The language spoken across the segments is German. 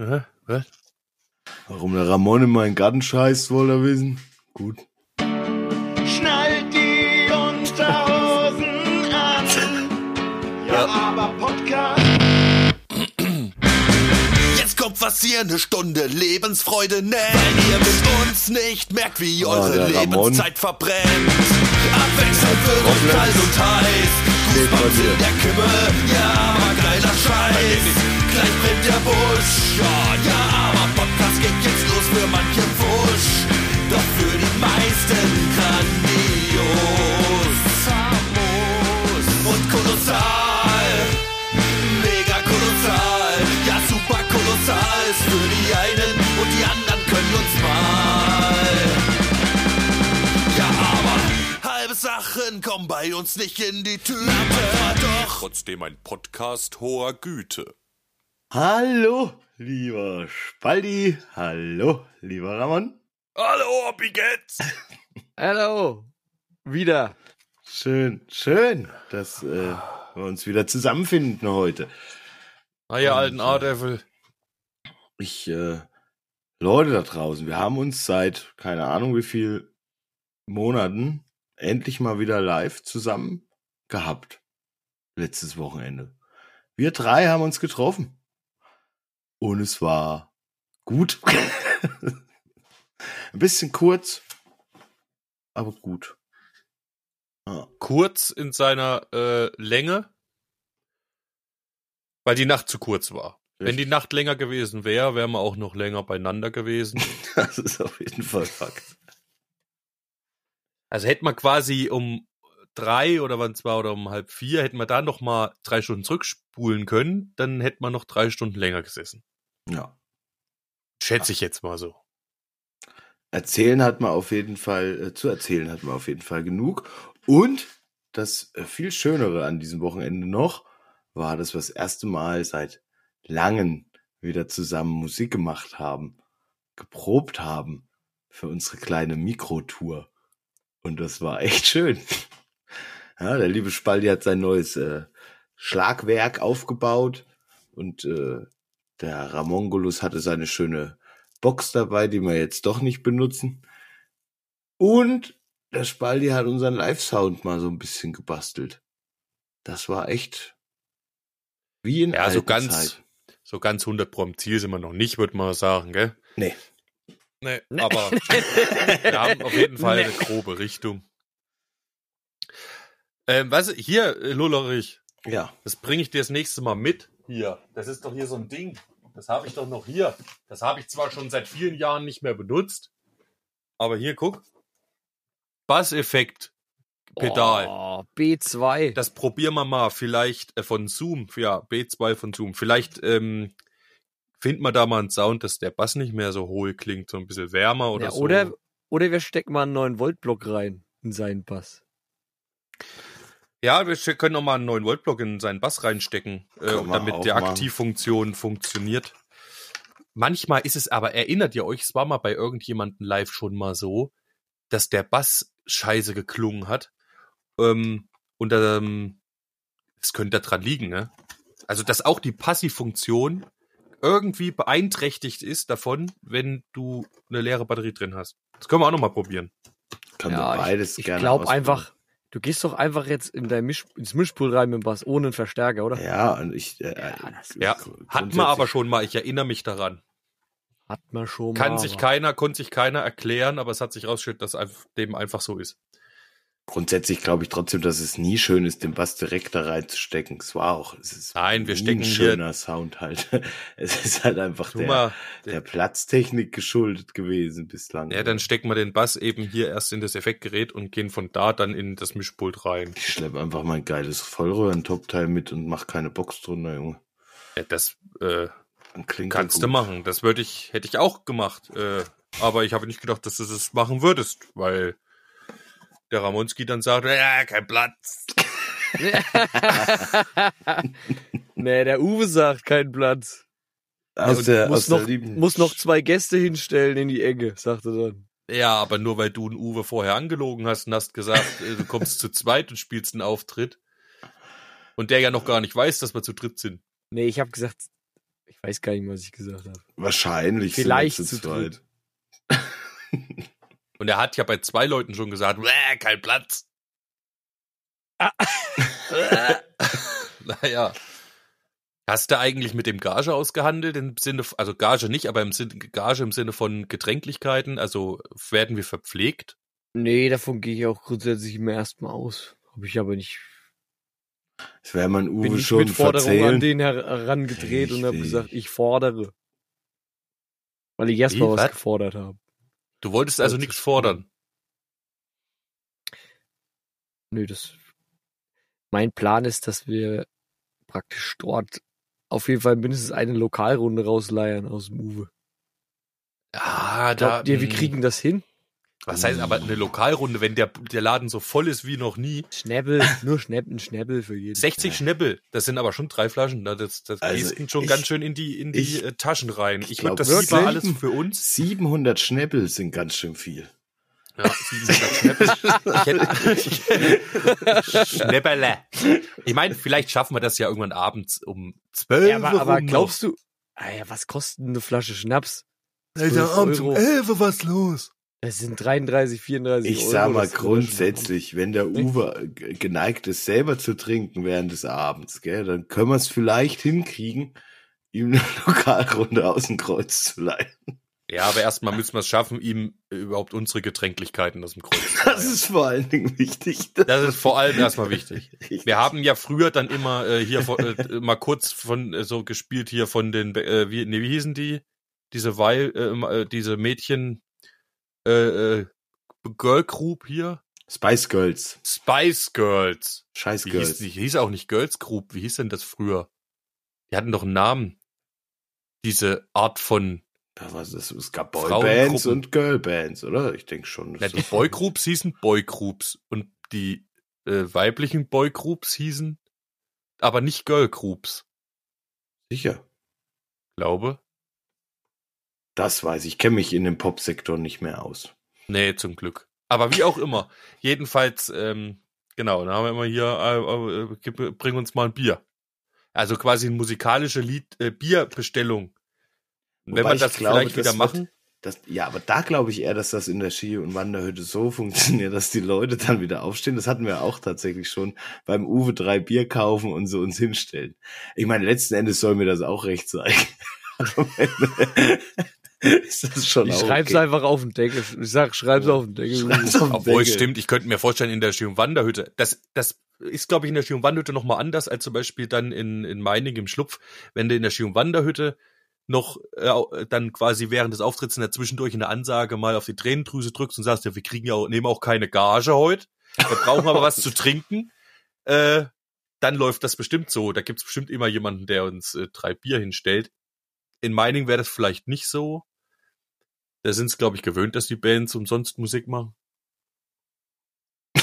Hä? Was? Warum der Ramon in meinen Garten scheißt, wollt ihr wissen? Gut. Schnallt die Unterhosen an. Ja, aber Podcast. Jetzt kommt was hier eine Stunde Lebensfreude nennt. Weil ihr mit uns nicht merkt, wie Oh, eure. Lebenszeit verbrennt. Abwechselnd wird euch kalt und heiß. In der Kimme, ja, aber geiler Scheiß. Gleich brennt der Busch, ja, ja, aber Podcast geht jetzt los für manche Wusch. Doch für die meisten grandios, Sachen kommen bei uns nicht in die. Aber doch trotzdem ein Podcast hoher Güte. Hallo, lieber Spaldi. Hallo, lieber Ramon. Hallo, wie geht's? Hallo. Wieder. Schön, schön, dass äh, wir uns wieder zusammenfinden heute. Ah, ihr alten A-Devil. Ich, äh, Leute da draußen, wir haben uns seit keine Ahnung wie viel Monaten endlich mal wieder live zusammen gehabt. Letztes Wochenende. Wir drei haben uns getroffen. Und es war gut. Ein bisschen kurz, aber gut. Ja. Kurz in seiner äh, Länge, weil die Nacht zu kurz war. Wenn die Nacht länger gewesen wäre, wären wir auch noch länger beieinander gewesen. Das ist auf jeden Fall Fakt. Also hätten wir quasi um drei oder wann es war oder um halb vier, hätten wir da noch mal drei Stunden zurückspulen können, dann hätten wir noch drei Stunden länger gesessen. Ja. Schätze ich jetzt mal so. Erzählen hat man auf jeden Fall, äh, zu erzählen hat man auf jeden Fall genug. Und das äh, viel Schönere an diesem Wochenende noch war, dass wir das erste Mal seit langen wieder zusammen Musik gemacht haben, geprobt haben für unsere kleine Mikrotour. Und das war echt schön. Ja, der liebe Spaldi hat sein neues äh, Schlagwerk aufgebaut und äh, der Ramongolus hatte seine schöne Box dabei, die wir jetzt doch nicht benutzen. Und der Spaldi hat unseren Live-Sound mal so ein bisschen gebastelt. Das war echt wie in Ja, so ganz, Zeiten. so ganz 100 pro am Ziel sind wir noch nicht, würde man sagen, gell? Nee. Nee, aber wir haben auf jeden Fall eine grobe Richtung. Ähm, was, hier, äh, Lullerich, Ja. das bringe ich dir das nächste Mal mit. Hier, das ist doch hier so ein Ding. Das habe ich doch noch hier. Das habe ich zwar schon seit vielen Jahren nicht mehr benutzt, aber hier, guck. Basseffekt. Pedal. Oh, B2. Das probieren wir mal. Vielleicht äh, von Zoom. Ja, B2 von Zoom. Vielleicht ähm, finden wir da mal einen Sound, dass der Bass nicht mehr so hohl klingt, so ein bisschen wärmer oder ja, so. oder, oder wir stecken mal einen 9-Volt-Block rein in seinen Bass. Ja, wir können noch mal einen neuen Voltblock in seinen Bass reinstecken, äh, man damit die machen. Aktivfunktion funktioniert. Manchmal ist es aber, erinnert ihr euch, es war mal bei irgendjemandem live schon mal so, dass der Bass scheiße geklungen hat. Ähm, und ähm, es könnte daran liegen, ne? Also, dass auch die Passivfunktion irgendwie beeinträchtigt ist davon, wenn du eine leere Batterie drin hast. Das können wir auch noch mal probieren. Kann Ja, man beides ich ich glaube einfach, du gehst doch einfach jetzt in dein Misch, ins Mischpult rein mit dem Bass, ohne einen Verstärker, oder? Ja, und ich. Äh, das- Ja, hatten wir aber schon mal, ich erinnere mich daran. Hat man schon Kann mal. sich aber- keiner, konnte sich keiner erklären, aber es hat sich rausgestellt, dass dem einfach so ist. Grundsätzlich glaube ich trotzdem, dass es nie schön ist, den Bass direkt da reinzustecken. Es war auch, es ist Nein, wir stecken ein hier- schöner Sound halt. Es ist halt einfach der, mal, der Platztechnik geschuldet gewesen bislang. ja, dann stecken wir den Bass eben hier erst in das Effektgerät und gehen von da dann in das Mischpult rein. Ich schleppe einfach mein geiles Vollröhren-Topteil mit und mach keine Box drunter, Junge. Ja, das äh, kannst er du gut. machen. Das würde ich, hätte ich auch gemacht. Äh, aber ich habe nicht gedacht, dass du das machen würdest, weil der Ramonski dann sagt, ja, kein Platz. Nee, der Uwe sagt kein Platz. Aus der, aus muss, der noch, lieben muss noch zwei Gäste hinstellen in die Ecke, sagt er dann. Ja, aber nur weil du einen Uwe vorher angelogen hast und hast gesagt, äh, du kommst zu zweit und spielst einen Auftritt. Und der ja noch gar nicht weiß, dass wir zu dritt sind. Nee, ich habe gesagt, Ich weiß gar nicht, was ich gesagt habe. Wahrscheinlich Vielleicht sind wir zu dritt. Und er hat ja bei zwei Leuten schon gesagt, "Bäh, kein Platz. naja. Hast du eigentlich mit dem Gage ausgehandelt im Sinne, also Gage nicht, aber im Sinne, Gage im Sinne von Getränklichkeiten, also werden wir verpflegt? Nee, davon gehe ich auch grundsätzlich immer erstmal aus. Habe ich aber nicht. Das wäre man Bin Uwe nicht schon mit Forderungen an den her- herangedreht und habe Richtig. gesagt, ich fordere. Weil ich erstmal was Was? gefordert habe. Du wolltest also Wollte nichts ich- fordern. Nö, das. Mein Plan ist, dass wir praktisch dort auf jeden Fall mindestens eine Lokalrunde rausleiern aus dem Uwe. Ah, da. Glaubt ihr, wir mh. kriegen das hin? Was heißt aber eine Lokalrunde, wenn der, der Laden so voll ist wie noch nie? Schnäppel, nur Schnäppel, Schnäppel für jeden. 60 Schnäppel, das sind aber schon drei Flaschen. ne? Das, das Also gießt schon ich- ganz schön in die, in die ich- äh, Taschen rein. ich Ich würde glaub das lieber wirklich. alles für uns. 700 Schnäppel sind ganz schön viel. Ja, 700 Schnäppel. Ich hätte, Schnäpperle. Ich meine, vielleicht schaffen wir das ja irgendwann abends um 12 Ja, aber, aber glaubst du, ah was kostet eine Flasche Schnaps? Alter, abends um Euro. 11 was los? Das sind 33, 34 Ich Euro. sag mal das grundsätzlich, wenn der Uwe geneigt ist, selber zu trinken während des Abends, gell, dann können wir es vielleicht hinkriegen, ihm eine Lokalrunde aus dem Kreuz zu leihen. Ja, aber erstmal müssen wir es schaffen, ihm überhaupt unsere Getränklichkeiten aus dem Kreuz zu Das leihen. ist vor allen Dingen wichtig. Das ist vor allem erstmal wichtig. Richtig. Wir haben ja früher dann immer äh, hier von, äh, mal kurz von äh, so gespielt hier von den äh, wie nee, wie hießen die diese Weil äh, äh, diese Mädchen äh, äh, Girl Group hier Spice Girls. Spice Girls. Scheiß Wie Girls. hieß, die hieß auch nicht Girls Group. Wie hieß denn das früher? Die hatten doch einen Namen. Diese Art von Da war es, es gab. Boybands und Girlbands, oder? Ich denke schon. na, die Boygroups hießen Boygroups und die äh, weiblichen Boygroups hießen aber nicht Girlgroups, Sicher. glaube. Das weiß ich. Ich kenne mich in dem Popsektor nicht mehr aus. Nee, zum Glück. Aber wie auch immer. Jedenfalls, ähm, genau, dann haben wir immer hier, äh, äh, bring uns mal ein Bier. Also quasi eine musikalische Lied, äh, Bierbestellung. Wenn Wobei wir ich das glaube, vielleicht wieder das machen, Wird, das, ja, aber da glaube ich eher, dass das in der Ski- und Wanderhütte so funktioniert, dass die Leute dann wieder aufstehen. Das hatten wir auch tatsächlich schon beim Uwe drei Bier kaufen und so uns hinstellen. Ich meine, letzten Endes soll mir das auch recht sein. Ist das schon Ich schreib's okay. einfach auf den Deckel. Ich sag, schreib's auf den Deckel. Schreib's auf den obwohl Deckel. stimmt, ich könnte mir vorstellen, in der Ski- und Wanderhütte, das, das ist, glaube ich, in der Ski- und Wanderhütte nochmal anders als zum Beispiel dann in, in Meining im Schlupf, wenn du in der Ski- und Wanderhütte noch äh, dann quasi während des Auftritts in der Zwischendurch in der Ansage mal auf die Tränendrüse drückst und sagst, ja, wir kriegen ja auch, nehmen auch keine Gage heute, wir brauchen aber was zu trinken, äh, dann läuft das bestimmt so. Da gibt's bestimmt immer jemanden, der uns äh, drei Bier hinstellt. In Meining wäre das vielleicht nicht so. Da sind es, glaube ich, gewöhnt, dass die Bands umsonst Musik machen.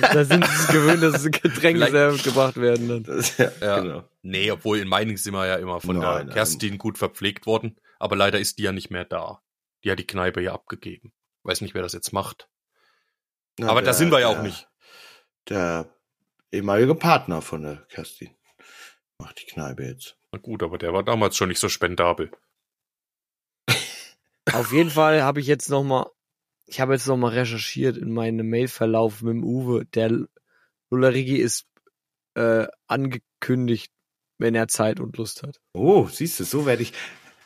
Da sind sie es gewöhnt, dass Getränke Vielleicht- selber gebracht werden. Dann. Das, ja, Ja. genau. Nee, obwohl in Meining sind wir ja immer von Nein, der nein. Kerstin gut verpflegt worden. Aber leider ist die ja nicht mehr da. Die hat die Kneipe ja abgegeben. Weiß nicht, wer das jetzt macht. Na, Aber da der- sind wir ja auch der- nicht. Der ehemalige Partner von der Kerstin macht die Kneipe jetzt. Na gut, aber der war damals schon nicht so spendabel. Auf jeden Fall habe ich jetzt noch mal, ich habe jetzt noch mal recherchiert in meinem Mailverlauf mit dem Uwe. Der Lullerigi ist äh, angekündigt, wenn er Zeit und Lust hat. Oh, siehst du, so werde ich.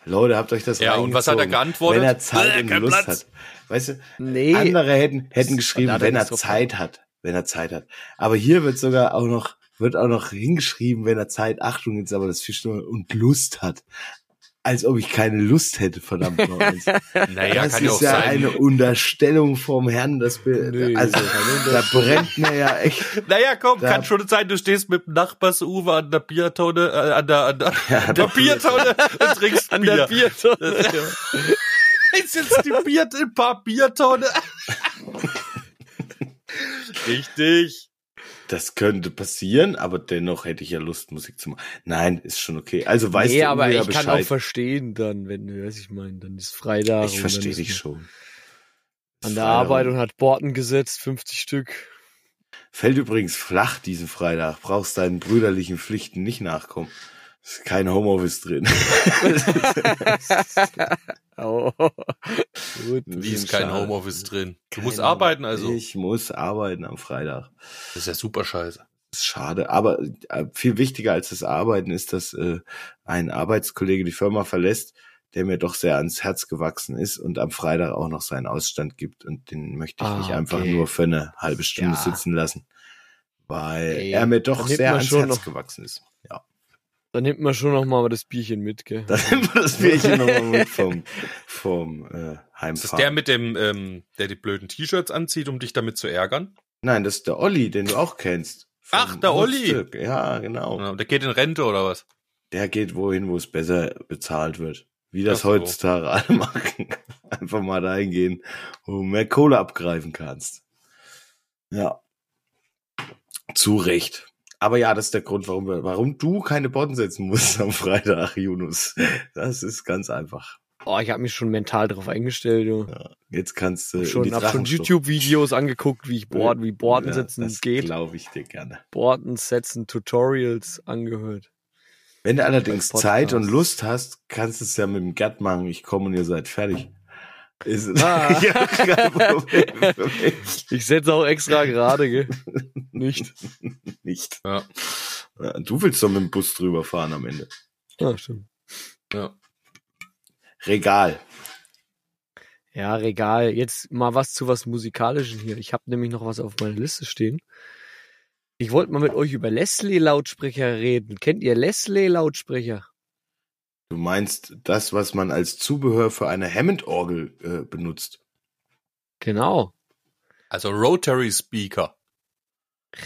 Leute, habt euch das Ja, und was hat er geantwortet? Wenn er Zeit Äh, und Lust Platz. hat. Weißt du, Nee, andere hätten, hätten geschrieben, wenn er Zeit hat. Wenn er Zeit hat. Aber hier wird sogar auch noch, wird auch noch hingeschrieben, wenn er Zeit, Achtung, jetzt aber das Fischnummer und Lust hat. Als ob ich keine Lust hätte, verdammt noch. eins. Naja, das kann ja ist auch ja sein. eine Unterstellung vom Herrn, das Be Nee, also, da brennt mir ja echt. Naja, komm, Da- kann schon sein, du stehst mit dem Nachbars-Uwe an der Biertonne, äh, an der, an der, an der Biertonne und trinkst an Bier. der Biertonne. Das- ja. Ist jetzt die Bier, ein paar Biertonne. Richtig. Das könnte passieren, aber dennoch hätte ich ja Lust, Musik zu machen. Nein, ist schon okay. Also weißt nee, du aber Uwe, ja ich kann auch verstehen dann, wenn du, weiß ich meine, dann ist Freitag. Ich verstehe dich schon. An der Freitag. Arbeit und hat Borten gesetzt, 50 Stück. Fällt übrigens flach diesen Freitag. Brauchst deinen brüderlichen Pflichten nicht nachkommen. Ist kein Homeoffice drin. oh. Gut. Wie ist kein schade. Homeoffice drin? Du Kein musst arbeiten, also. Ich muss arbeiten am Freitag. Das ist ja super scheiße. Das ist schade. Aber äh, viel wichtiger als das Arbeiten ist, dass äh, ein Arbeitskollege die Firma verlässt, der mir doch sehr ans Herz gewachsen ist und am Freitag auch noch seinen Ausstand gibt. Und den möchte ich Ah, nicht einfach okay. nur für eine halbe Stunde Ja. sitzen lassen. Weil Ey, er mir doch sehr ans schon Herz noch- gewachsen ist. Dann nimmt man schon noch mal das Bierchen mit, gell? Dann nehmen wir das Bierchen nochmal mit vom, vom äh, Ist das Heimfahren. der mit dem, ähm, der die blöden T-Shirts anzieht, um dich damit zu ärgern? Nein, das ist der Olli, den du auch kennst. Ach, der Olli. Hauptstück. Ja, genau. Ja, Der geht in Rente oder was? Der geht wohin, wo es besser bezahlt wird. Wie das so. heutzutage alle machen. Einfach mal dahin gehen, wo du mehr Kohle abgreifen kannst. Ja. Zu Recht. Aber ja, das ist der Grund, warum, wir, warum du keine Botten setzen musst am Freitag, Yunus. Das ist ganz einfach. Oh, ich habe mich schon mental drauf eingestellt. Du. Jetzt kannst du schon, hab schon. YouTube-Videos angeguckt, wie ich Board, wie Borden Ja, setzen das geht. glaube ich dir gerne. Borden setzen, Tutorials angehört. Wenn du allerdings. Zeit und Lust hast, kannst du es ja mit dem Gerd machen. Ich komme und ihr seid fertig. Ist Ah. ja, kein Problem. Ich setze auch extra gerade, gell? Nicht. Nicht. Ja. Ja, Du willst doch mit dem Bus drüber fahren am Ende. Ja, stimmt. Ja. Regal. Ja, Regal. Jetzt mal was zu was Musikalischem hier. Ich habe nämlich noch was auf meiner Liste stehen. Ich wollte mal mit euch über Leslie-Lautsprecher reden. Kennt ihr Leslie-Lautsprecher? Du meinst das, was man als Zubehör für eine Hammond-Orgel äh, benutzt. Genau. Also Rotary Speaker.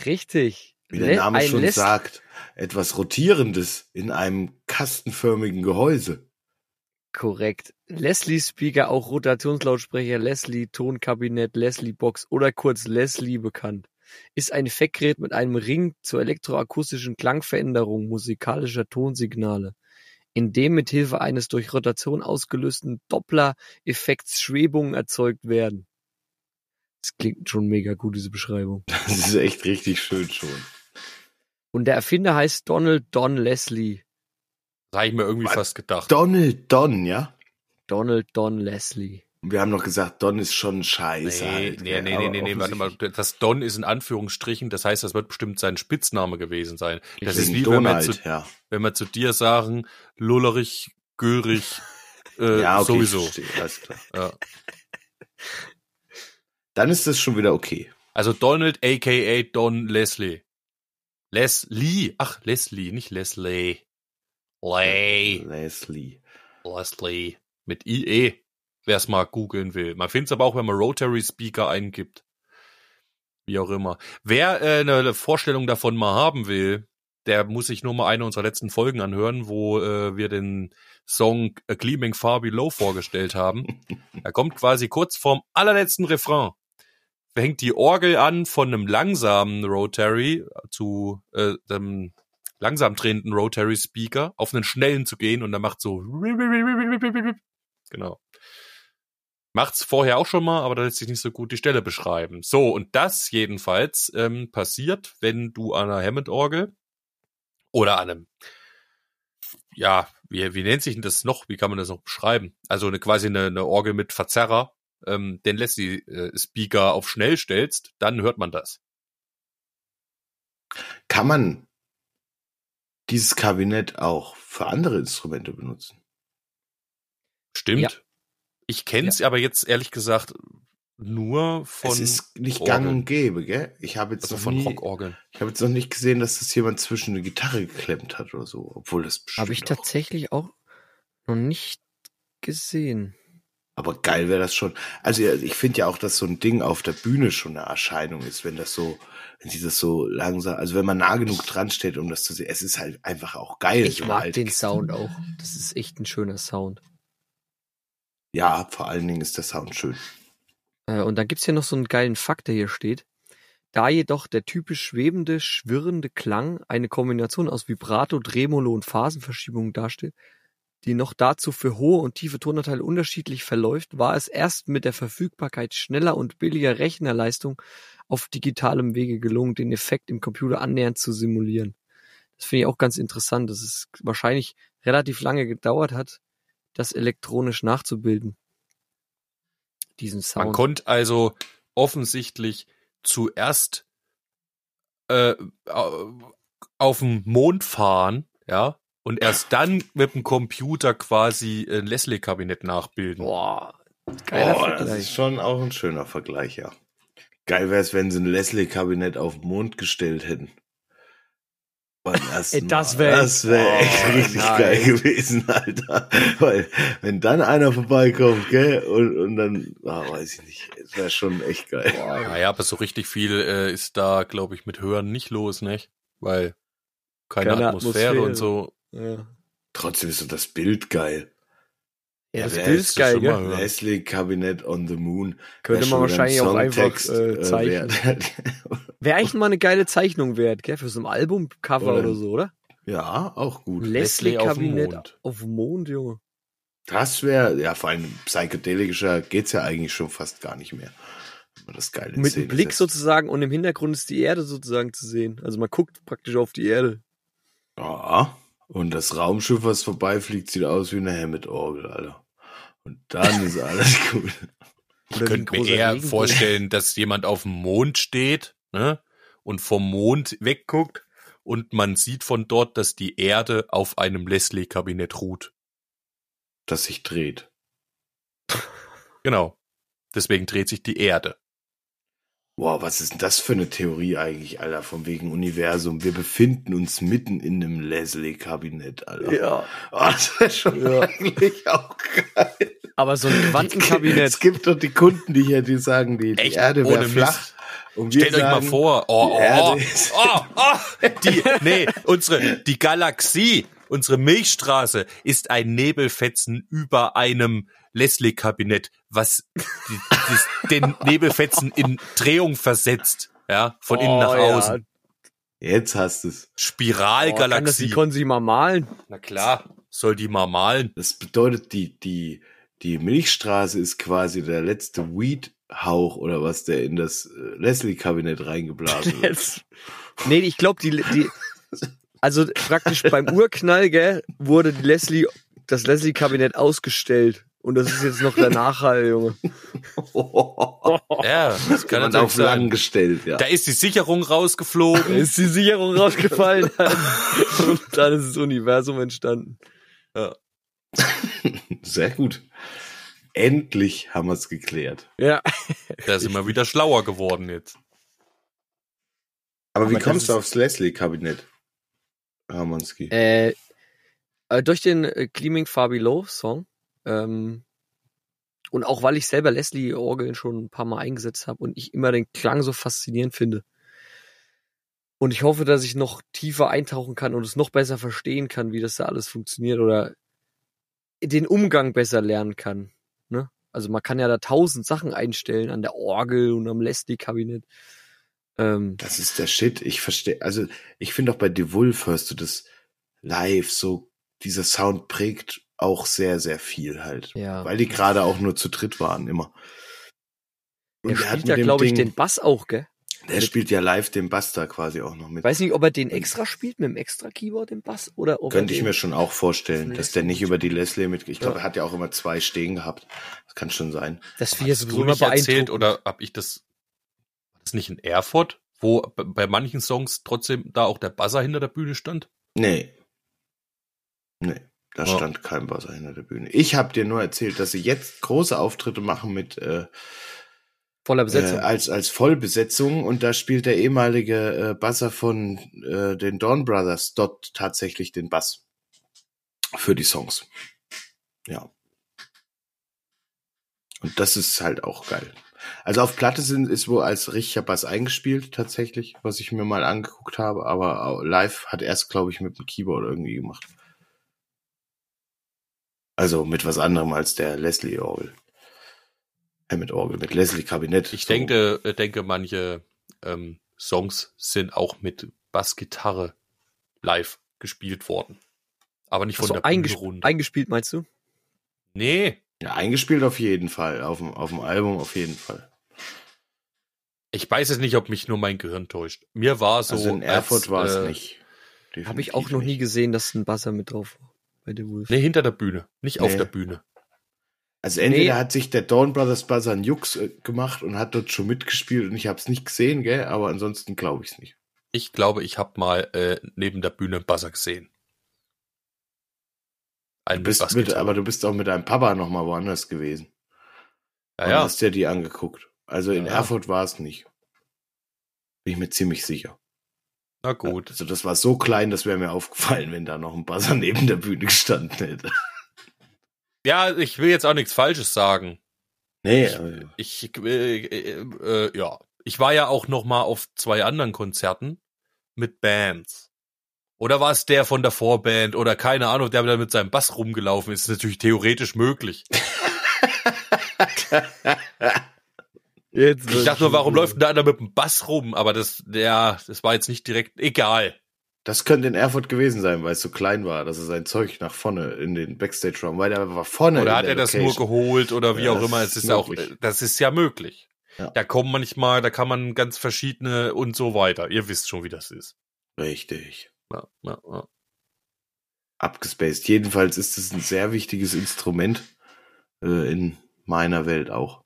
Richtig. Wie der Name ein schon Les- sagt, etwas Rotierendes in einem kastenförmigen Gehäuse. Korrekt. Leslie Speaker, auch Rotationslautsprecher, Leslie Tonkabinett, Leslie Box oder kurz Leslie bekannt. Ist ein Effektgerät mit einem Ring zur elektroakustischen Klangveränderung musikalischer Tonsignale, in dem mit Hilfe eines durch Rotation ausgelösten Doppler-Effekts Schwebungen erzeugt werden. Das klingt schon mega gut, diese Beschreibung. Das ist echt richtig schön schon. Und der Erfinder heißt Donald Don Leslie. Das habe ich mir irgendwie Was? fast gedacht. Donald Don, ja? Donald Don Leslie. Wir haben noch gesagt, Don ist schon scheiße. Nee, halt, nee, nee, nee, nee, nee, warte mal. Das Don ist in Anführungsstrichen, das heißt, das wird bestimmt sein Spitzname gewesen sein. Das ist wie wenn wir, Donald, zu, ja. wenn wir zu dir sagen, Lullerich, Görig, äh, ja, okay, sowieso. Verstehe, alles klar. Ja. Dann ist das schon wieder okay. Also Donald, aka Don Leslie. Leslie, ach Leslie, nicht Leslie. Lay. Leslie. Leslie. Mit IE, wer es mal googeln will. Man findet es aber auch, wenn man Rotary Speaker eingibt. Wie auch immer. Wer äh, eine Vorstellung davon mal haben will, der muss sich nur mal eine unserer letzten Folgen anhören, wo äh, wir den Song A Gleaming Far Below vorgestellt haben. er kommt quasi kurz vorm allerletzten Refrain. Fängt die Orgel an von einem langsamen Rotary zu äh, dem langsam drehenden Rotary Speaker auf einen schnellen zu gehen und dann macht so genau. Macht's vorher auch schon mal, aber da lässt sich nicht so gut die Stelle beschreiben. So, und das jedenfalls ähm, passiert, wenn du an einer Hammond-Orgel oder an einem, ja, wie, wie nennt sich denn das noch? Wie kann man das noch beschreiben? Also eine, quasi eine, eine Orgel mit Verzerrer, ähm, den lässt die äh, Speaker auf schnell stellst, dann hört man das. Kann man dieses Kabinett auch für andere Instrumente benutzen? Stimmt. Ja. Ich kenne es aber jetzt ehrlich gesagt nur von, es ist nicht Orgeln. gang und gäbe, gell? Ich habe jetzt, also noch von nie, Rockorgeln. ich habe jetzt noch nicht gesehen, dass das jemand zwischen eine Gitarre geklemmt hat oder so, obwohl das bestimmt Habe ich auch- tatsächlich auch noch nicht gesehen. Aber geil wäre das schon. Also ja, ich finde ja auch, dass so ein Ding auf der Bühne schon eine Erscheinung ist, wenn das so, wenn sie das so langsam, also wenn man nah genug dran steht, um das zu sehen. Es ist halt einfach auch geil. Ich so mag halt. den Sound auch. Das ist echt ein schöner Sound. Ja, vor allen Dingen ist der Sound schön. Äh, Und dann gibt's hier noch so einen geilen Fakt, der hier steht. Da jedoch der typisch schwebende, schwirrende Klang eine Kombination aus Vibrato, Tremolo und Phasenverschiebung darstellt, die noch dazu für hohe und tiefe Tonanteile unterschiedlich verläuft, war es erst mit der Verfügbarkeit schneller und billiger Rechnerleistung auf digitalem Wege gelungen, den Effekt im Computer annähernd zu simulieren. Das finde ich auch ganz interessant, dass es wahrscheinlich relativ lange gedauert hat, das elektronisch nachzubilden. Diesen Sound. Man konnte also offensichtlich zuerst äh, au- auf den Mond fahren, ja, und erst dann mit dem Computer quasi ein Leslie-Kabinett nachbilden. Boah, geiler oh, das Vergleich. ist schon auch ein schöner Vergleich, ja. Geil wäre es, wenn sie ein Leslie-Kabinett auf den Mond gestellt hätten. Ey, das Mal. wär- das wäre echt Oh, richtig nein. geil gewesen, Alter. Weil, wenn dann einer vorbeikommt, gell, und, und dann, ah, weiß ich nicht, es wäre schon echt geil. Naja, aber so richtig viel äh, ist da, glaube ich, mit Hören nicht los, nicht? Weil keine, Keine Atmosphäre, Atmosphäre. und so. Ja, Trotzdem ist so das Bild geil. Ja das wer Bild ist geil, schon gell? mal- Ja. Leslie Kabinett on the Moon. Könnte man wahrscheinlich auch einfach Songtext, äh, zeichnen. wert. Wäre eigentlich mal eine geile Zeichnung wert, gell? Für so ein Albumcover Oder- oder so, oder? ja, auch gut. Leslie auf dem Leslie-Kabinett Mond. auf dem Mond, Junge. Das wäre, ja, vor allem psychedelischer geht's ja eigentlich schon fast gar nicht mehr. Wenn man das geil in Mit dem Blick sozusagen und im Hintergrund ist die Erde sozusagen zu sehen. Also man guckt praktisch auf die Erde. Ja. Und das Raumschiff, was vorbeifliegt, sieht aus wie eine Hammett-Orgel, Alter. Und dann ist alles gut. Ich Oder könnte mir eher Regenbogen. vorstellen, dass jemand auf dem Mond steht ne, und vom Mond wegguckt und man sieht von dort, dass die Erde auf einem Leslie-Kabinett ruht. Das sich dreht. Genau. Deswegen dreht sich die Erde. Boah, was ist denn das für eine Theorie eigentlich, Alter, von wegen Universum? Wir befinden uns mitten in einem Leslie-Kabinett, Alter. Ja. Oh, das wäre schon Ja. eigentlich auch geil. Aber so ein Es Quantenkabinett. gibt doch die Kunden, die hier, die sagen, die, die? Erde wäre flach. Mist. Und wir Stellt euch mal sagen, vor, oh, oh, oh, oh, oh, die, nee, unsere, die Galaxie, unsere Milchstraße ist ein Nebelfetzen über einem Leslie-Kabinett, was die, die, den Nebelfetzen in Drehung versetzt, ja, von innen nach Oh, ja. außen. Jetzt hast du es. Oh, kann das, Spiralgalaxie. die konnten sich mal malen. Na klar, soll die mal malen. Das bedeutet, die, die, die Milchstraße ist quasi der letzte Weed-Hauch oder was, der in das äh, Leslie-Kabinett reingeblasen wird. Jetzt. Nee, ich glaube, die, die, also praktisch beim Urknall, gell, wurde die Leslie, das Leslie-Kabinett ausgestellt. Und das ist jetzt noch der Nachhall, Junge. Ja, das kann natürlich auf lang sein. gestellt, ja. Da ist die Sicherung Da rausgeflogen. ist die Sicherung rausgefallen. und dann ist das Universum entstanden. Sehr gut. Endlich haben wir es geklärt. Ja. Da sind wir wieder schlauer geworden jetzt. Aber wie Aber das kommst du aufs Leslie-Kabinett, Ramonski? Äh, äh, durch den äh, Gleaming Far Below Song. Ähm, und auch weil ich selber Leslie-Orgeln schon ein paar Mal eingesetzt habe und ich immer den Klang so faszinierend finde. Und ich hoffe, dass ich noch tiefer eintauchen kann und es noch besser verstehen kann, wie das da alles funktioniert oder den Umgang besser lernen kann. Ne? Also man kann ja da tausend Sachen einstellen an der Orgel und am Leslie-Kabinett. Ähm, Das ist der Shit. Ich verstehe, also ich finde auch bei The Wolf hörst du das live so, dieser Sound prägt auch sehr, sehr viel halt. ja. Weil die gerade auch nur zu dritt waren, immer. Und er der hat spielt mit ja, glaube ich, Ding- den Bass auch, gell? Der spielt ja live den Bass da quasi auch noch mit. Weiß nicht, ob er den extra spielt mit dem extra Keyboard, den Bass, oder ob Könnte ich mir schon auch vorstellen, dass der nicht mit- über die Leslie mit. Ich glaube, Ja. er hat ja auch immer zwei stehen gehabt. Das kann schon sein. Das Hast sowieso du immer erzählt beeindruckend. oder hab ich das, das nicht in Erfurt, wo bei manchen Songs trotzdem da auch der Buzzer hinter der Bühne stand? Nee. Nee, da Ja. stand kein Buzzer hinter der Bühne. Ich habe dir nur erzählt, dass sie jetzt große Auftritte machen mit äh, Voller äh, Besetzung. als als Vollbesetzung und da spielt der ehemalige äh, Buzzer von äh, den Dawn Brothers dort tatsächlich den Bass für die Songs. Ja. Und das ist halt auch geil. Also auf Platte sind, ist wohl als richtiger Bass eingespielt tatsächlich, was ich mir mal angeguckt habe, aber live hat er es, glaube ich, mit dem Keyboard irgendwie gemacht. Also mit was anderem als der Leslie Orgel. Hammett Orgel, mit Leslie Kabinett. Ich So. denke, äh, denke, manche ähm, Songs sind auch mit Bassgitarre live gespielt worden. Aber nicht von Achso, der eingesp runter. eingespielt, meinst du? Nee, Ja, eingespielt auf jeden Fall. Auf dem, auf dem Album auf jeden Fall. ich weiß es nicht, ob mich nur mein Gehirn täuscht. Mir war so. also in Erfurt als, war es äh, nicht. Habe ich auch noch nie gesehen, dass ein Buzzer mit drauf war bei The Wolf. Nee, hinter der Bühne, nicht auf Nee. der Bühne. Also entweder Nee. hat sich der Dawn Brothers Buzzer einen Jux äh, gemacht und hat dort schon mitgespielt und ich habe es nicht gesehen, gell? Aber ansonsten glaube ich es nicht. Ich glaube, ich habe mal äh, neben der Bühne einen Buzzer gesehen. Ein Du bist mit, aber du bist auch mit deinem Papa noch mal woanders gewesen. ja, ja. hast dir die angeguckt. Also in Ja. Erfurt war es nicht. Bin ich mir ziemlich sicher. Na gut. Also das war so klein, das wäre mir aufgefallen, wenn da noch ein Buzzer neben der Bühne gestanden hätte. Ja, ich will jetzt auch nichts Falsches sagen. Nee, Ich- Ich, äh, äh, äh, ja. Ich war ja auch noch mal auf zwei anderen Konzerten mit Bands. Oder war es der von der Vorband oder keine Ahnung, der da mit seinem Bass rumgelaufen ist? Ist natürlich theoretisch möglich. Jetzt Ich dachte nur, warum läuft denn da einer mit dem Bass rum? Aber das, ja, das war jetzt nicht direkt, egal. das könnte in Erfurt gewesen sein, weil es so klein war, dass er sein Zeug nach vorne in den Backstage-Raum, weil der war vorne. Oder in hat der er das nur Location. geholt oder wie Ja, auch das immer. ist Es ist ja auch, das ist ja möglich. Ja. Da kommen manchmal, da kann man ganz verschiedene und so weiter. Ihr wisst schon, wie das ist. Richtig. Ja, ja, ja. Abgespaced. Jedenfalls ist es ein sehr wichtiges Instrument äh, in meiner Welt auch,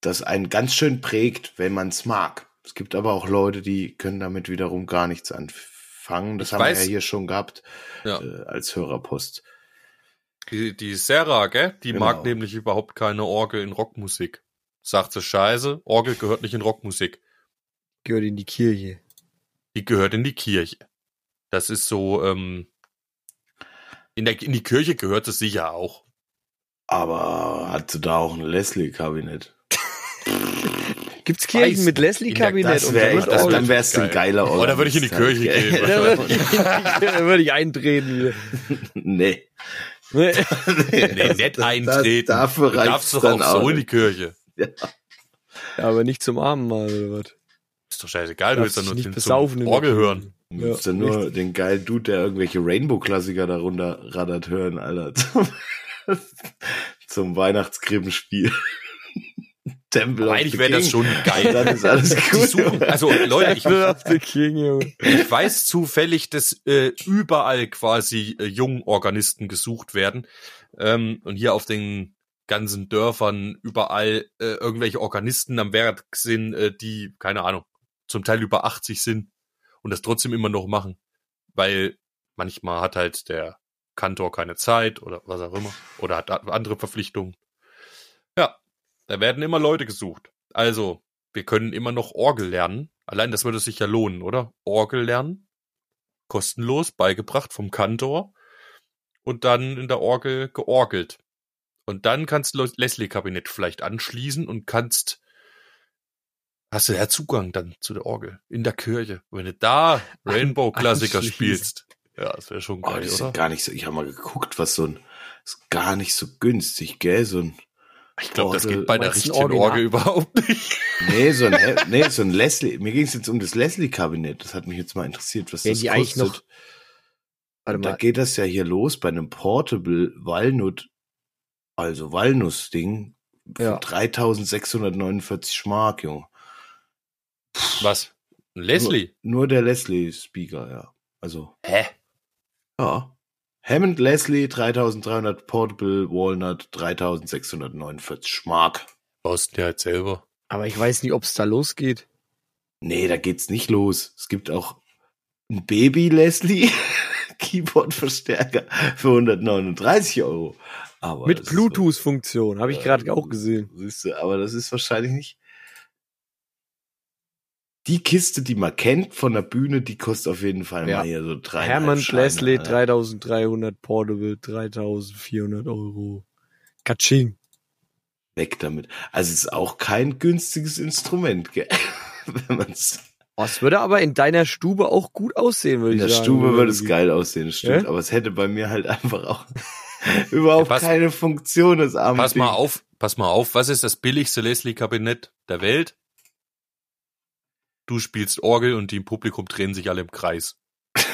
das einen ganz schön prägt, wenn man es mag. Es gibt aber auch Leute, die können damit wiederum gar nichts anfangen. Das Ich haben weiß- wir ja hier schon gehabt Ja. äh, als Hörerpost. Die, die Sarah, gell? Die Genau. mag nämlich überhaupt keine Orgel in Rockmusik. Sagt sie scheiße, Orgel gehört nicht in Rockmusik. Gehört in die Kirche. Die gehört in die Kirche. Das ist so, ähm, in, der, in die Kirche gehört es sicher auch. Aber hat sie da auch ein Leslie-Kabinett? Gibt's Kirchen Weiß mit Leslie-Kabinett Das und wär echt, das, dann wär's ein Geil. geiler Oh, da würde ich in die Kirche gehen. Da würde ich, da würde ich eintreten nee. Nee, nicht eintreten. Das, dafür du darfst doch dann auch so in die. Kirche. Ja, aber nicht zum Abendmahl oder was? Ist doch scheißegal, du willst doch nur den besaufen zum Orgel Kirche. hören. Ja Ja, nur richtig. den geilen Dude, der irgendwelche Rainbow-Klassiker darunter raddert, hören, Alter. Zum, zum Weihnachtskrippenspiel. Tempel of Eigentlich the wäre das schon geil. Dann ist alles gut. suchen, also Leute, ich, ich weiß zufällig, dass äh, überall quasi äh, Jungorganisten gesucht werden. Ähm, und hier auf den ganzen Dörfern überall äh, irgendwelche Organisten am Werk sind, äh, die, keine Ahnung, zum Teil über 80 sind und das trotzdem immer noch machen. Weil manchmal hat halt der Kantor keine Zeit oder was auch immer. Oder hat andere Verpflichtungen. Ja, da werden immer Leute gesucht. Also, wir können immer noch Orgel lernen. Allein das würde sich ja lohnen, oder? Orgel lernen. Kostenlos, beigebracht vom Kantor. Und dann in der Orgel georgelt. Und dann kannst du Leslie-Kabinett vielleicht anschließen und kannst, hast du ja Zugang dann zu der Orgel in der Kirche. Wenn du da Rainbow-Klassiker spielst. Ja, das wäre schon Oh, geil, die oder? sind gar nicht so, ich habe mal geguckt, was so ein, ist gar nicht so günstig, gell, so ein, Ich glaube, das geht bei der richtigen? Orgel überhaupt nicht. nee, so ein, nee, so ein Leslie, mir ging es jetzt um das Leslie-Kabinett, das hat mich jetzt mal interessiert, was Werden das die eigentlich kostet. noch- Warte Und da mal. geht das ja hier los bei einem Portable Walnut, also Walnuss-Ding, für Ja. 3649 Mark, Junge. Was? Leslie? Nur der Leslie-Speaker, ja. Also, Hä? ja. Hammond Leslie 3300 Portable Walnut 3649 Mark. Baust du dir halt selber. Aber ich weiß nicht, ob es da losgeht. Nee, da geht's nicht los. Es gibt auch ein Baby Leslie Keyboard-Verstärker für 139 Euro. Aber Mit Bluetooth-Funktion, habe ich Äh, gerade auch gesehen. Siehst du, aber das ist wahrscheinlich nicht. Die Kiste, die man kennt von der Bühne, die kostet auf jeden Fall Ja. mal hier so drei. Hammond Leslie 3300 Portable 3400 Euro. Katsching. Weg damit. Also es ist auch kein günstiges Instrument, gell? wenn man's Oh, es würde aber in deiner Stube auch gut aussehen, würde in ich der sagen. Stube würde es geil aussehen, stimmt. Ja? Aber es hätte bei mir halt einfach auch überhaupt Pass- keine Funktion, das arme Pass Ding. mal auf, pass mal auf, was ist das billigste Leslie-Kabinett der Welt? Du spielst Orgel und die im Publikum drehen sich alle im Kreis.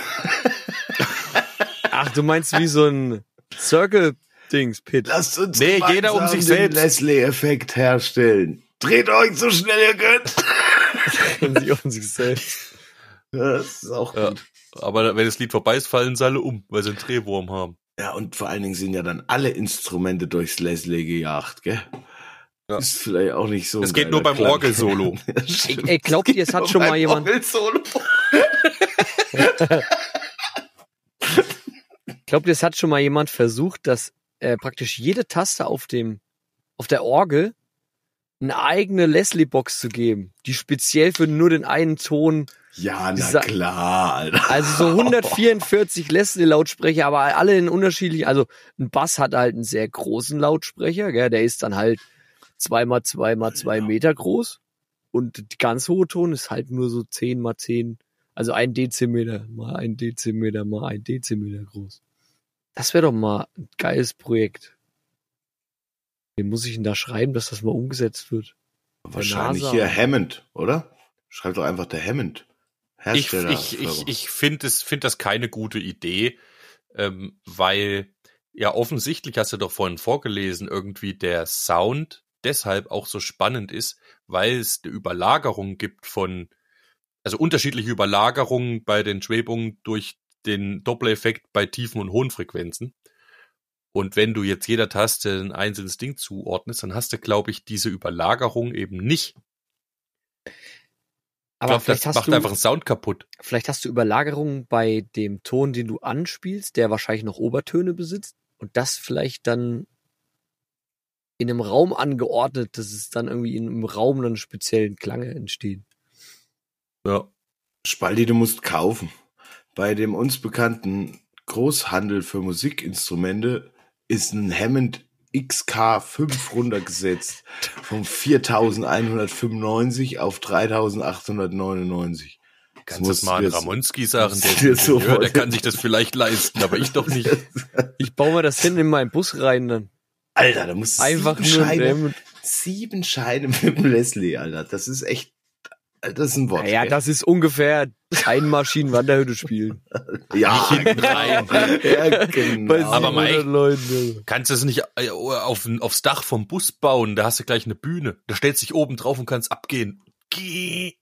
Ach, du meinst wie so ein Circle-Dings-Pit. Lasst uns Nee, jeder um sich den. Leslie-Effekt herstellen. Dreht euch so schnell ihr könnt. Können sich um sich selbst. Das ist auch Ja. gut. Aber wenn das Lied vorbei ist, fallen sie alle um, weil sie einen Drehwurm haben. Ja, und vor allen Dingen sind ja dann alle Instrumente durchs Leslie gejagt, gell? Ja. Ist vielleicht auch nicht so. Das ein geht nur beim. Orgelsolo. Ey, glaubt ihr, es hat schon mal jemand, Orgelsolo. glaubt ihr, es hat schon mal jemand versucht, dass äh, praktisch jede Taste auf dem, auf der Orgel eine eigene Leslie-Box zu geben, die speziell für nur den einen Ton Ja, na klar, Alter. Also so 144 Leslie-Lautsprecher, aber alle in unterschiedlichen, also ein Bass hat halt einen sehr großen Lautsprecher, gell, der ist dann halt zweimal zwei mal zwei Ja. Meter groß und die ganz hohe Ton ist halt nur so 10 mal 10, also ein Dezimeter mal ein Dezimeter mal ein Dezimeter groß. Das wäre doch mal ein geiles Projekt. Wie muss ich denn da schreiben, dass das mal umgesetzt wird? Wahrscheinlich hier Hammond, oder? Schreib doch einfach der Hammond. Ich, Hersteller. ich, ich, ich finde es find das keine gute Idee, ähm, weil ja offensichtlich hast du doch vorhin vorgelesen, irgendwie der Sound deshalb auch so spannend ist, weil es eine Überlagerung gibt von, also unterschiedliche Überlagerungen bei den Schwebungen durch den Doppler-Effekt bei tiefen und hohen Frequenzen. Und wenn du jetzt jeder Taste ein einzelnes Ding zuordnest, dann hast du, glaube ich, diese Überlagerung eben nicht. Ich Aber glaube, vielleicht das hast macht du einfach einen Sound kaputt. Vielleicht hast du Überlagerungen bei dem Ton, den du anspielst, der wahrscheinlich noch Obertöne besitzt und das vielleicht dann in einem Raum angeordnet, dass es dann irgendwie in einem Raum dann speziellen Klange entstehen. Ja. Spaldi, du musst kaufen. Bei dem uns bekannten Großhandel für Musikinstrumente ist ein Hammond XK5 runtergesetzt von 4.195 auf 3.899. Kannst Das das mal an du Ramonski sagen, der, du so der kann sich das vielleicht leisten, aber ich doch nicht. Ich baue mir das hin in meinen Bus rein dann. Alter, da musst du Einfach sieben nur Scheine, mit, sieben Scheine mit dem Leslie, Alter. Das ist echt, das ist ein Wort. Ja, ey. das ist ungefähr ein Maschinenwanderhütte spielen. ja, rein. ja, genau. Bei Aber mal 700 echt. Leuten. Kannst du es nicht äh, auf, aufs Dach vom Bus bauen, da hast du gleich eine Bühne. Da stellst du dich oben drauf und kannst abgehen. Geh.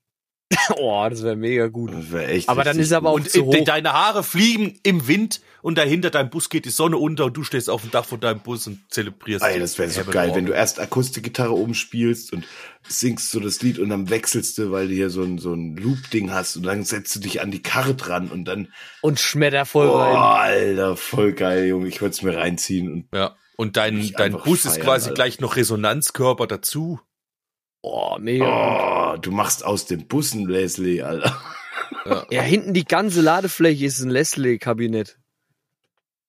Oh, das wäre mega gut. Das wär echt Aber dann ist aber auch gut. Und zu äh, hoch. deine Haare fliegen im Wind und dahinter deinem Bus geht die Sonne unter und du stehst auf dem Dach von deinem Bus und zelebrierst. Ey, das wäre so geil, wenn du erst Akustikgitarre oben spielst und singst so das Lied und dann wechselst du, weil du hier so ein, so ein Loop-Ding hast und dann setzt du dich an die Karre dran und dann, Und schmetter voll oh, rein. Alter, voll geil, Junge, ich würde es mir reinziehen und Ja. Und dein, dein Bus ist feiern, quasi Alter. gleich noch Resonanzkörper dazu. Oh, mega oh, du machst aus dem Bus ein Leslie, Alter. Ja, hinten die ganze Ladefläche ist ein Leslie-Kabinett.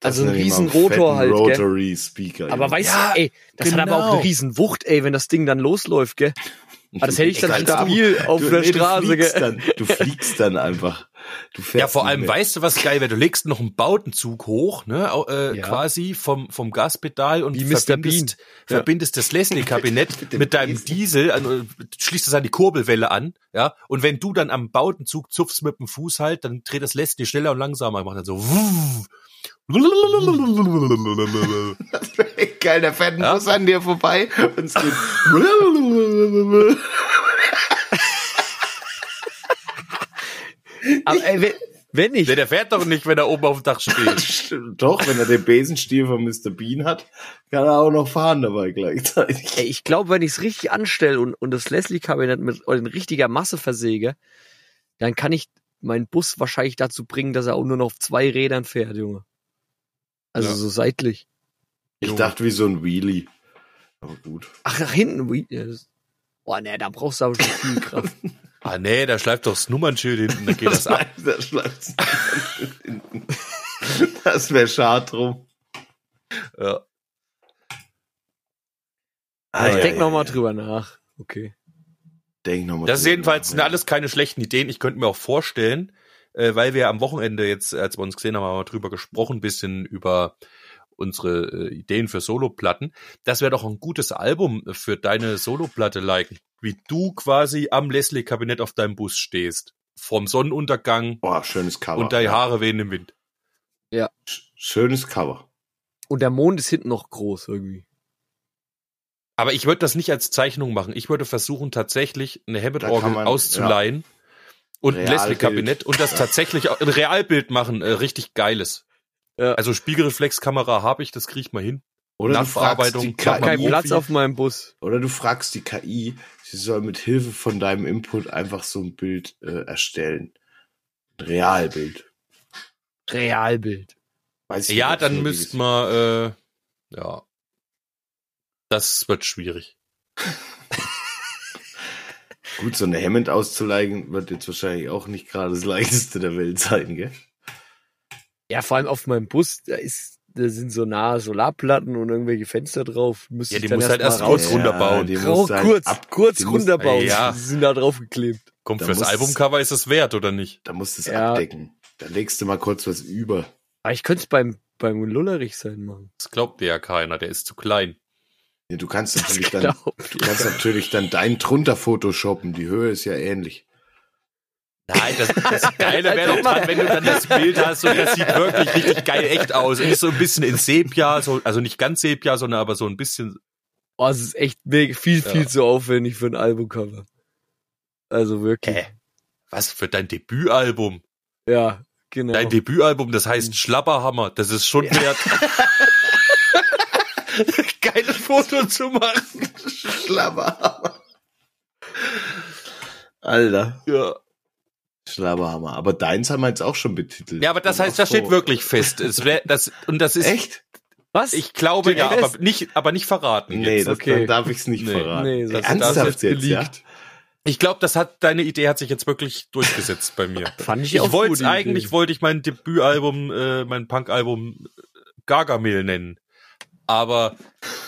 Also ein riesen Rotor halt, gell? Rotary Speaker. Aber weißt Ja, du, ey, das hat aber auch genau. eine riesen Wucht, ey, wenn das Ding dann losläuft, gell? Aber das hätte ich dann stabil auf du, der nee, Straße, Du fliegst, gell? dann, du fliegst dann einfach. Du fährst Ja, vor allem mehr. weißt du, was geil wäre? Du legst noch einen Bautenzug hoch, ne, äh, Ja. quasi vom, vom Gaspedal und Wie Mr. verbindest, Ja. verbindest das Leslie-Kabinett dem mit deinem Diesel. Diesel, an, schließt es an die Kurbelwelle an, ja, und wenn du dann am Bautenzug zupfst mit dem Fuß halt, dann dreht das Leslie schneller und langsamer, macht dann so, wuh. Geil, der fährt ein Ja. Bus an dir vorbei und es geht. Aber ey, wenn, wenn ich, Der, der fährt doch nicht, wenn er oben auf dem Dach steht. Doch, wenn er den Besenstiel von Mr. Bean hat, kann er auch noch fahren dabei gleichzeitig. ey, ich glaube, wenn ich es richtig anstelle und, und das Leslie-Kabinett mit in richtiger Masse versäge, dann kann ich meinen Bus wahrscheinlich dazu bringen, dass er auch nur noch auf zwei Rädern fährt, Junge. Also Ja. so seitlich. Ich Junge. dachte wie so ein Wheelie. Aber gut. Ach, nach hinten. das- Boah, ne, da brauchst du aber schon viel Kraft. Ah nee, da schleift doch das Nummernschild hinten, dann geht das ab. Das schleifst du hinten. Das wäre schade drum. Ja. Ah, ich ja, denk ja, noch mal ja. drüber nach. Okay. Denk noch mal Das ist drüber jedenfalls nach, sind ja. alles keine schlechten Ideen. Ich könnte mir auch vorstellen, äh, weil wir am Wochenende jetzt, als wir uns gesehen haben, haben wir drüber gesprochen, bisschen über unsere äh, Ideen für Soloplatten. Das wäre doch ein gutes Album für deine Soloplatte liken. Wie du quasi am Leslie-Kabinett auf deinem Bus stehst. Vom Sonnenuntergang Boah, schönes Cover. und deine ja. Haare wehen im Wind. Sch- Schönes Cover. Und der Mond ist hinten noch groß irgendwie. Aber ich würde das nicht als Zeichnung machen. Ich würde versuchen, tatsächlich eine Hammond-Orgel auszuleihen Und ein. Leslie-Kabinett und das tatsächlich auch ein Realbild machen, äh, richtig geiles. Ja. Also Spiegelreflexkamera habe ich, das kriege ich mal hin. Oder du fragst Nachbearbeitung, die ich hab Kein KI, Platz auf meinem Bus. oder du fragst die KI, sie soll mit Hilfe von deinem Input einfach so ein Bild äh, erstellen. Ein Realbild. Realbild. Weiß ich Ja, dann müsst man, äh, ja. Das wird schwierig. Gut, so eine Hemd auszuleihen wird jetzt wahrscheinlich auch nicht gerade das leichteste der Welt sein, gell? Ja, vor allem auf meinem Bus, da ist, da sind so nahe Solarplatten und irgendwelche Fenster drauf. Müsste Ja, ich die muss halt erst kurz raus. runterbauen. die Grau, halt kurz, ab- kurz runterbauen. Ja. Die sind da draufgeklebt. Kommt Da fürs Albumcover ist es wert, oder nicht? Da musst du es Ja. abdecken. Da legst du mal kurz was über. Aber ich könnte es beim, beim Lullerich sein machen. Das glaubt dir ja keiner, der ist zu klein. Ja, du kannst natürlich dann, du kannst natürlich dann dein drunter photoshoppen. Die Höhe ist ja ähnlich. Nein, das, das Geile wäre doch dran, wenn du dann das Bild hast und das sieht wirklich richtig geil echt aus. Und ist so ein bisschen in Sepia, so, also nicht ganz Sepia, sondern aber so ein bisschen. Oh, es ist echt mega, viel, Ja. viel zu aufwendig für ein Albumcover. Also wirklich. Hä? Was für dein Debütalbum? Ja, genau. Dein Debütalbum, das heißt Schlapperhammer, das ist schon wert. Geiles Foto zu machen. Schlabberhammer. Alter. Ja. Schlabberhammer. Aber deins haben wir jetzt auch schon betitelt. ja, aber das heißt, das steht wirklich fest. Es wär, das, und das ist, Echt? Was? ich glaube, Steht ja, aber nicht, aber nicht verraten. Nee, jetzt. das, okay. dann darf ich es nicht Nee. verraten. Nee, das- Ernsthaft jetzt, jetzt ja? Ich glaube, das hat, deine Idee hat sich jetzt wirklich durchgesetzt bei mir. Fand ich, Ich auch wollte eigentlich, Idee. wollte ich mein Debütalbum, äh, mein Punkalbum äh, Gargamel nennen. Aber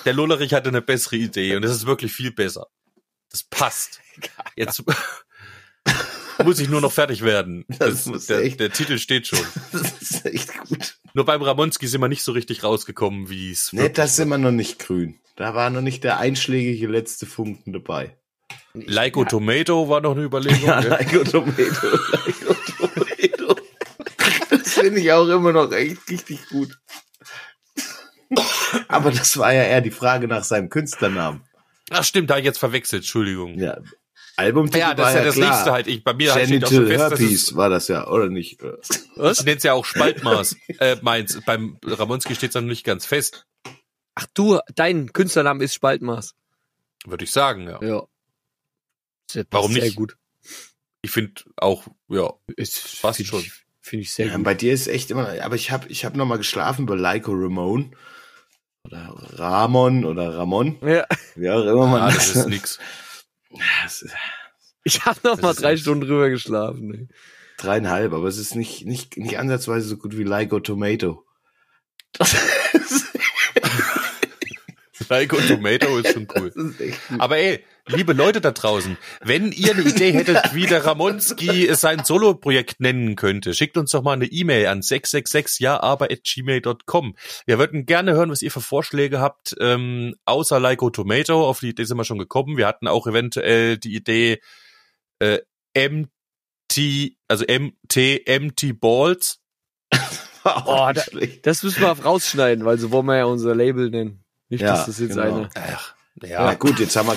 der Lullerich hatte eine bessere Idee und es ist wirklich viel besser. Das passt. Jetzt muss ich nur noch fertig werden. Das muss der, der Titel steht schon. Das ist echt gut. Nur beim Ramonski sind wir nicht so richtig rausgekommen, wie es Nee, das sind wir noch nicht grün. Da war noch nicht der einschlägige letzte Funken dabei. Lyco Tomato war noch eine Überlegung. Ja, gell? Lyco Tomato, Lyco Tomato. Das finde ich auch immer noch echt richtig gut. Aber das war ja eher die Frage nach seinem Künstlernamen. Ach stimmt, da hab ich jetzt verwechselt, Entschuldigung. Ja, Albumtitel Ja, das war ist ja das klar. nächste halt. Ich, bei mir halt steht auch schon Genital fest, dass Herpes es, war das ja, oder nicht? Was? ich nenne es ja auch Spaltmaß. äh, meins. Beim Ramonski steht es noch nicht ganz fest, Ach du, dein Künstlername ist Spaltmaß. würde ich sagen, ja. Ja. Sehr, Warum sehr nicht? gut. Ich finde auch, ja, Ist, Passt find schon. Finde ich sehr Ja, gut. bei dir ist echt immer, aber ich habe ich hab noch mal geschlafen bei Lyco Ramon oder Ramon oder Ramon, Ja. wie auch immer man ah, das ist nix. Das ist Ich habe noch Das mal drei Stunden drüber geschlafen. ey. dreieinhalb, aber es ist nicht, nicht, nicht ansatzweise so gut wie Lyco Tomato. Lyco Tomato ist schon cool. Ist. Aber ey, liebe Leute da draußen, wenn ihr eine Idee hättet, wie der Ramonski sein Solo-Projekt nennen könnte, schickt uns doch mal eine E-Mail an 666jaaber.gmail.com. Wir würden gerne hören, was ihr für Vorschläge habt, ähm, außer Lyco Tomato, auf die Idee sind wir schon gekommen. Wir hatten auch eventuell die Idee äh, MT, also MT, MT Balls. Oh, da-. Das müssen wir rausschneiden, weil so wollen wir ja unser Label nennen. Nicht, Ja, dass das jetzt genau. eine. Ach, Ja, ja. gut, jetzt haben wir,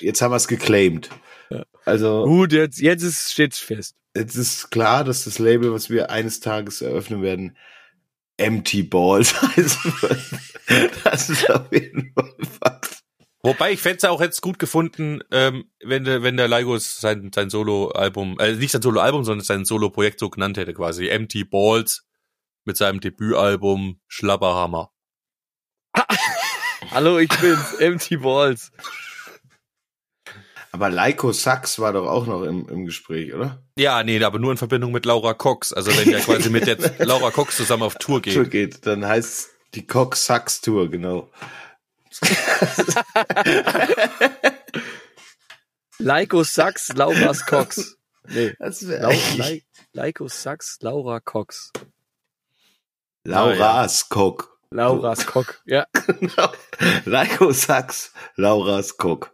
jetzt haben wir es geclaimed. Ja. Also, Gut, jetzt, jetzt ist, steht's fest. jetzt ist klar, dass das Label, was wir eines Tages eröffnen werden, Empty Balls heißen wird. Das ist auf jeden Fall Fakt. Wobei ich fände es auch jetzt gut gefunden, ähm, wenn der, wenn der Lygos sein, sein Solo-Album, äh, nicht sein Solo-Album, sondern sein Solo-Projekt so genannt hätte, quasi. Empty Balls mit seinem Debütalbum Schlabberhammer. Hallo, ich bin's, Empty Balls. Aber Lyco Sax war doch auch noch im, im Gespräch, oder? Ja, nee, aber nur in Verbindung mit Laura Cox. Also wenn der quasi mit der Laura Cox zusammen auf Tour Tour geht. geht, dann heißt die Cox Sax Tour, genau. Lyco Sachs, Laura's Cox. Nee. Das wäre Lau Ly Lyco Sachs, Laura Cox. Laura's Cock. Laura's Cock. Ja. Genau. Lyco Sax, Laura's Cock.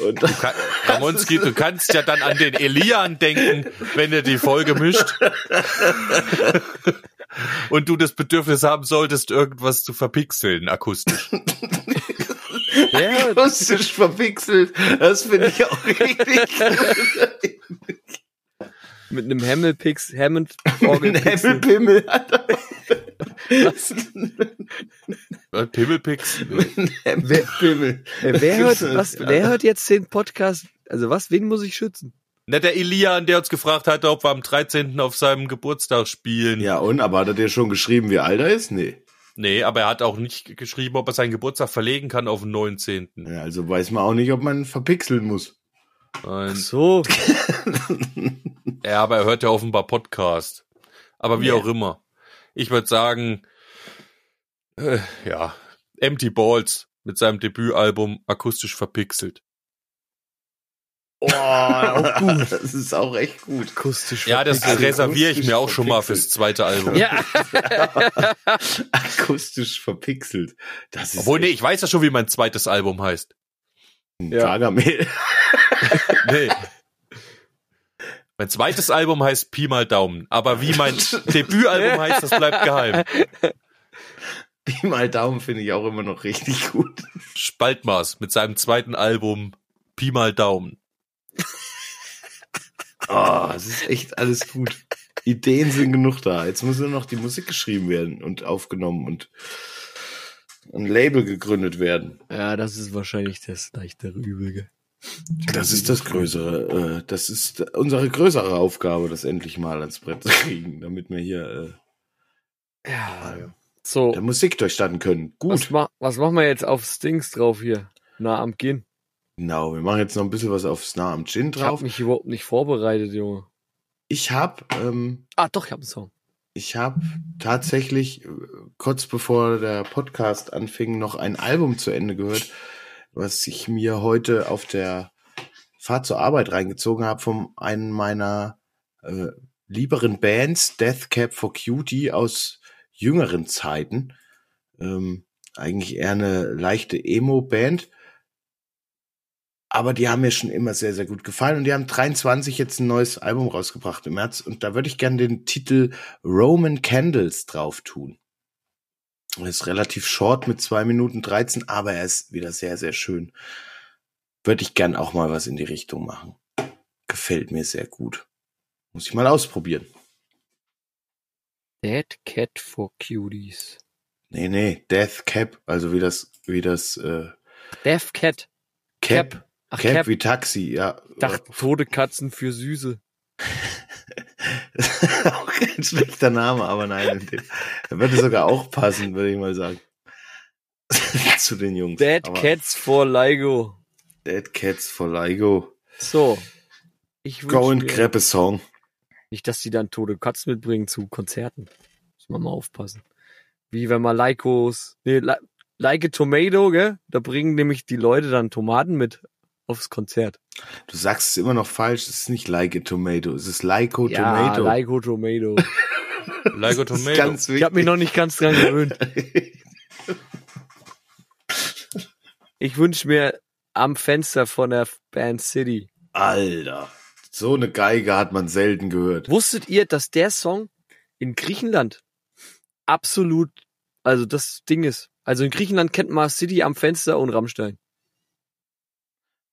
Und Du kann, Ramonski, du kannst ja dann an den Elian denken, wenn er die Folge mischt. Und du das Bedürfnis haben solltest, irgendwas zu verpixeln, akustisch. ja akustisch verpixelt, das finde ich auch richtig. mit einem Hammelpix, Hammond Ein Orgelpixel. Hemmelpimmel hat er. Was? Äh, Pimmelpix. Ein Hemmelpimmel. Äh, wer hört was, wer hört jetzt den Podcast? Also was, wen muss ich schützen? Na, der Elian, der uns gefragt hatte, ob wir am 13. auf seinem Geburtstag spielen. Ja, und? Aber hat er dir schon geschrieben, wie alt er ist? Nee. Nee, aber er hat auch nicht geschrieben, ob er seinen Geburtstag verlegen kann auf den 19. Ja, also weiß man auch nicht, ob man verpixeln muss. Nein. So, Ja, aber er hört ja offenbar Podcast. Aber wie Ja. auch immer. Ich würde sagen, äh, ja, Empty Balls mit seinem Debütalbum akustisch verpixelt. oh, auch gut. Das ist auch echt gut. Akustisch. Ja, das reserviere ich mir auch schon mal fürs zweite Album. Ja, Akustisch verpixelt. Das ist Obwohl, nee, ich weiß ja schon, wie mein zweites Album heißt. Ja. Gargamel. Nee. Mein zweites Album heißt Pi mal Daumen. Aber wie mein Debütalbum heißt, das bleibt geheim. Pi mal Daumen finde ich auch immer noch richtig gut. Spaltmaß mit seinem zweiten Album Pi mal Daumen. Oh, es ist echt alles gut. Ideen sind genug da. Jetzt muss nur noch die Musik geschrieben werden und aufgenommen und ein Label gegründet werden. ja, das ist wahrscheinlich das leichtere Übel. Das ist das Größere. Äh, das ist unsere größere Aufgabe, das endlich mal ans Brett zu kriegen, damit wir hier Ja. äh, So, der Musik durchstatten können. was, Gut. ma was machen wir jetzt auf Stings drauf hier? Na, am Gehen. Genau, wir machen jetzt noch ein bisschen was aufs Nah am Gin Ich habe drauf. mich überhaupt nicht vorbereitet, Junge. Ich habe ähm, Ah, doch, ich habe einen Song. Ich habe tatsächlich äh, kurz bevor der Podcast anfing noch ein Album zu Ende gehört, was ich mir heute auf der Fahrt zur Arbeit reingezogen habe von einem meiner äh, lieberen Bands, Death Cab for Cutie aus jüngeren Zeiten. Ähm, eigentlich eher eine leichte Emo-Band. Aber die haben mir schon immer sehr, sehr gut gefallen. Und die haben 23 jetzt ein neues Album rausgebracht im März. Und da würde ich gerne den Titel Roman Candles drauf tun. Er ist relativ short mit zwei Minuten 13, aber er ist wieder sehr, sehr schön. Würde ich gern auch mal was in die Richtung machen. Gefällt mir sehr gut. Muss ich mal ausprobieren. Dead Cat for Cuties. Nee, nee, Death Cap, also wie das, wie das, äh, Death Cat. Cap. Ach, Cap, Cap. wie Taxi, ja. Dachte, tote Katzen für Süße. auch kein schlechter Name, aber nein, würde sogar auch passen, würde ich mal sagen. Zu den Jungs. Dead Aber Cats for Ligo. Dead Cats for Ligo. So. Ich Go and Crepe Song. nicht, dass die dann tote Katzen mitbringen zu Konzerten. Muss man mal aufpassen. Wie wenn man Leikos, nee, Li- Like a Tomato, gell? Da bringen nämlich die Leute dann Tomaten mit aufs Konzert. Du sagst es immer noch falsch, es ist nicht like a tomato, es ist Lyco Ja, Tomato. Leiko Tomato. Like a Tomato. ganz Ich habe mich noch nicht ganz dran gewöhnt. Ich wünsche mir am Fenster von der Band City. Alter, so eine Geige hat man selten gehört. Wusstet ihr, dass der Song in Griechenland absolut, also das Ding ist. Also in Griechenland kennt man City am Fenster und Rammstein.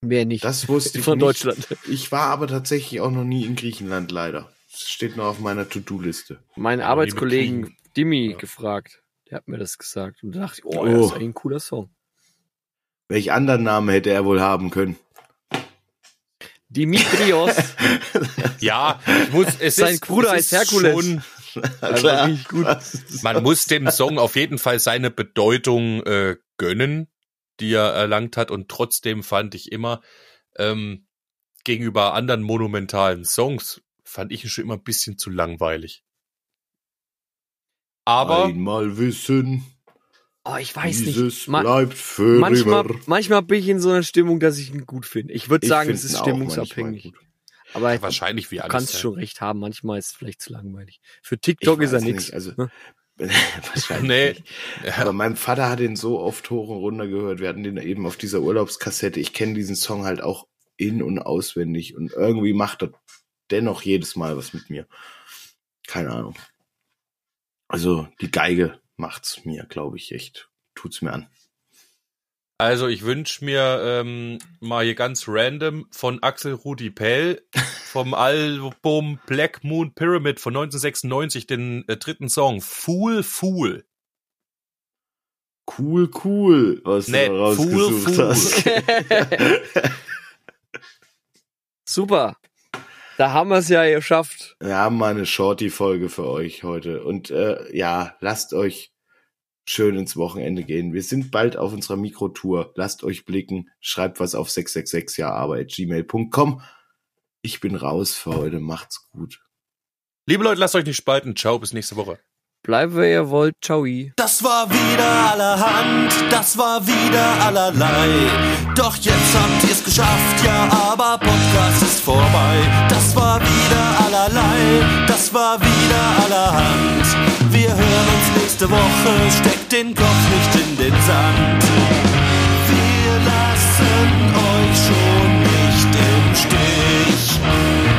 Mehr nicht. Das wusste ich Von nicht. Deutschland. Ich war aber tatsächlich auch noch nie in Griechenland, leider. Das steht noch auf meiner To-Do-Liste. Meinen Aber Arbeitskollegen Dimi Ja. gefragt. Der hat mir das gesagt. Und da dachte ich, oh, Oh. ja, das ist eigentlich ein cooler Song. Welch anderen Namen hätte er wohl haben können? Dimitrios. Ja, ich muss, es Sein ist, Bruder ist Herkules. Schon, Also man muss dem Song auf jeden Fall seine Bedeutung äh, gönnen, die er erlangt hat. Und trotzdem fand ich immer, ähm, gegenüber anderen monumentalen Songs, fand ich ihn schon immer ein bisschen zu langweilig. Aber Einmal wissen, Oh, ich weiß dieses nicht. Ma bleibt für manchmal, immer. manchmal bin ich in so einer Stimmung, dass ich ihn gut finde. Ich würde sagen, es ist stimmungsabhängig. Aber wahrscheinlich wie du alles. kannst ja. schon recht haben. Manchmal ist es vielleicht zu langweilig. Für TikTok ist er weiß nix. nicht, also- ne? Wahrscheinlich Nee. nicht. Aber mein Vater hat den so oft hoch und runter gehört. Wir hatten den eben auf dieser Urlaubskassette. Ich kenne diesen Song halt auch in- und auswendig. Und irgendwie macht er dennoch jedes Mal was mit mir. Keine Ahnung. Also die Geige macht's mir, glaube ich, echt. Tut's mir an. Also ich wünsche mir ähm, mal hier ganz random von Axel Rudi Pell vom Album Black Moon Pyramid von 1996 den äh, dritten Song Fool Fool. Cool, cool, was Nee, du rausgesucht Fool, Fool. hast. Super. Da haben wir es ja geschafft. Wir haben mal eine Shorty-Folge für euch heute. Und äh, ja, lasst euch schön ins Wochenende gehen. Wir sind bald auf unserer Mikrotour. Lasst euch blicken. Schreibt was auf 666 jaarbeit.gmail.com. Ich bin raus für heute. Macht's gut. Liebe Leute, lasst euch nicht spalten. Ciao, bis nächste Woche. Bleibt, wer ihr wollt. Ciao. Das war wieder allerhand, das war wieder allerlei. Doch jetzt habt ihr's geschafft, ja, aber Podcast ist vorbei. Das war wieder allerlei, das war wieder allerhand. Wir hören uns nächste Woche. Steckt den Kopf nicht in den Sand. Wir lassen euch schon nicht im Stich.